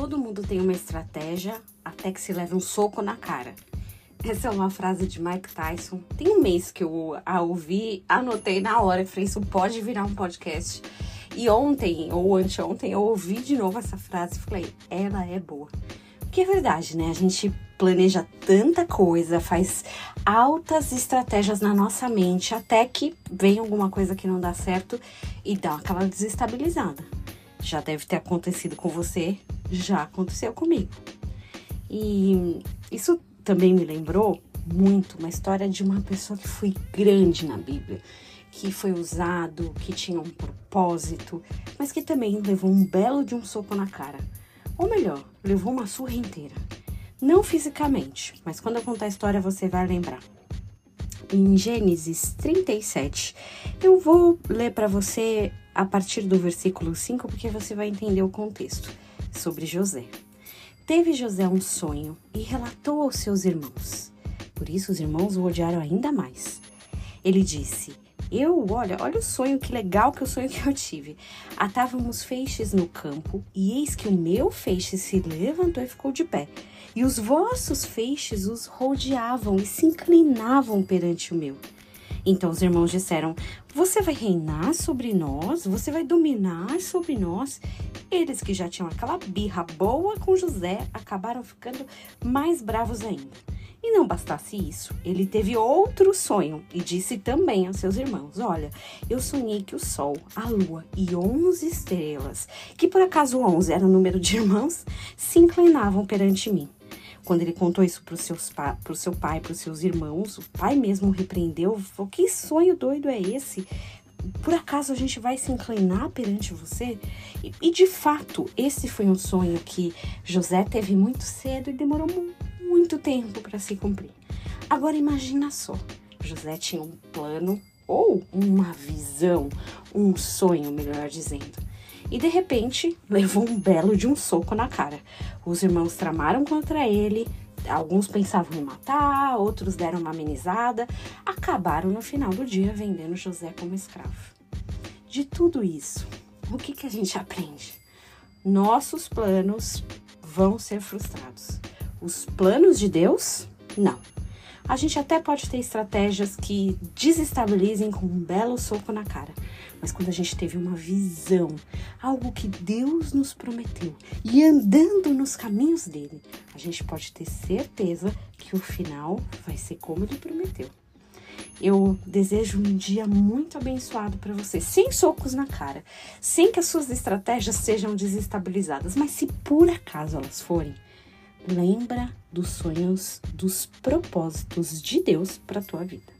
Todo mundo tem uma estratégia até que se leve um soco na cara. Essa é uma frase de Mike Tyson. Tem um mês que eu a ouvi, anotei na hora, falei, isso pode virar um podcast. E ontem, ou anteontem, eu ouvi de novo essa frase e falei, ela é boa. Porque é verdade, né? A gente planeja tanta coisa, faz altas estratégias na nossa mente, até que vem alguma coisa que não dá certo e dá aquela desestabilizada. Já deve ter acontecido com você, já aconteceu comigo. E isso também me lembrou muito uma história de uma pessoa que foi grande na Bíblia, que foi usado, que tinha um propósito, mas que também levou um belo de um soco na cara. Ou melhor, levou uma surra inteira. Não fisicamente, mas quando eu contar a história você vai lembrar. Em Gênesis 37, eu vou ler para você a partir do versículo 5, porque você vai entender o contexto sobre José. Teve José um sonho e relatou aos seus irmãos. Por isso os irmãos o odiaram ainda mais. Ele disse: Eu, olha, olha o sonho, que legal que o sonho que eu tive. Atávamos feixes no campo, e eis que o meu feixe se levantou e ficou de pé. E os vossos feixes os rodeavam e se inclinavam perante o meu. Então os irmãos disseram: Você vai reinar sobre nós? Você vai dominar sobre nós? Eles que já tinham aquela birra boa com José acabaram ficando mais bravos ainda. E não bastasse isso, ele teve outro sonho e disse também aos seus irmãos: Olha, eu sonhei que o sol, a lua e onze estrelas, que por acaso onze era o número de irmãos, se inclinavam perante mim. Quando ele contou isso para o seu pai, para os seus irmãos, o pai mesmo repreendeu, falou: Que sonho doido é esse? Por acaso a gente vai se inclinar perante você? E, e de fato, esse foi um sonho que José teve muito cedo e demorou muito tempo para se cumprir. Agora imagina só, José tinha um plano ou uma visão, um sonho, melhor dizendo e de repente levou um belo de um soco na cara. Os irmãos tramaram contra ele, alguns pensavam em matar, outros deram uma amenizada, acabaram no final do dia vendendo José como escravo. De tudo isso, o que, que a gente aprende? Nossos planos vão ser frustrados. Os planos de Deus, não. A gente até pode ter estratégias que desestabilizem com um belo soco na cara, mas quando a gente teve uma visão, algo que Deus nos prometeu e andando nos caminhos dele, a gente pode ter certeza que o final vai ser como ele prometeu. Eu desejo um dia muito abençoado para você, sem socos na cara, sem que as suas estratégias sejam desestabilizadas, mas se por acaso elas forem, lembra dos sonhos, dos propósitos de Deus para tua vida.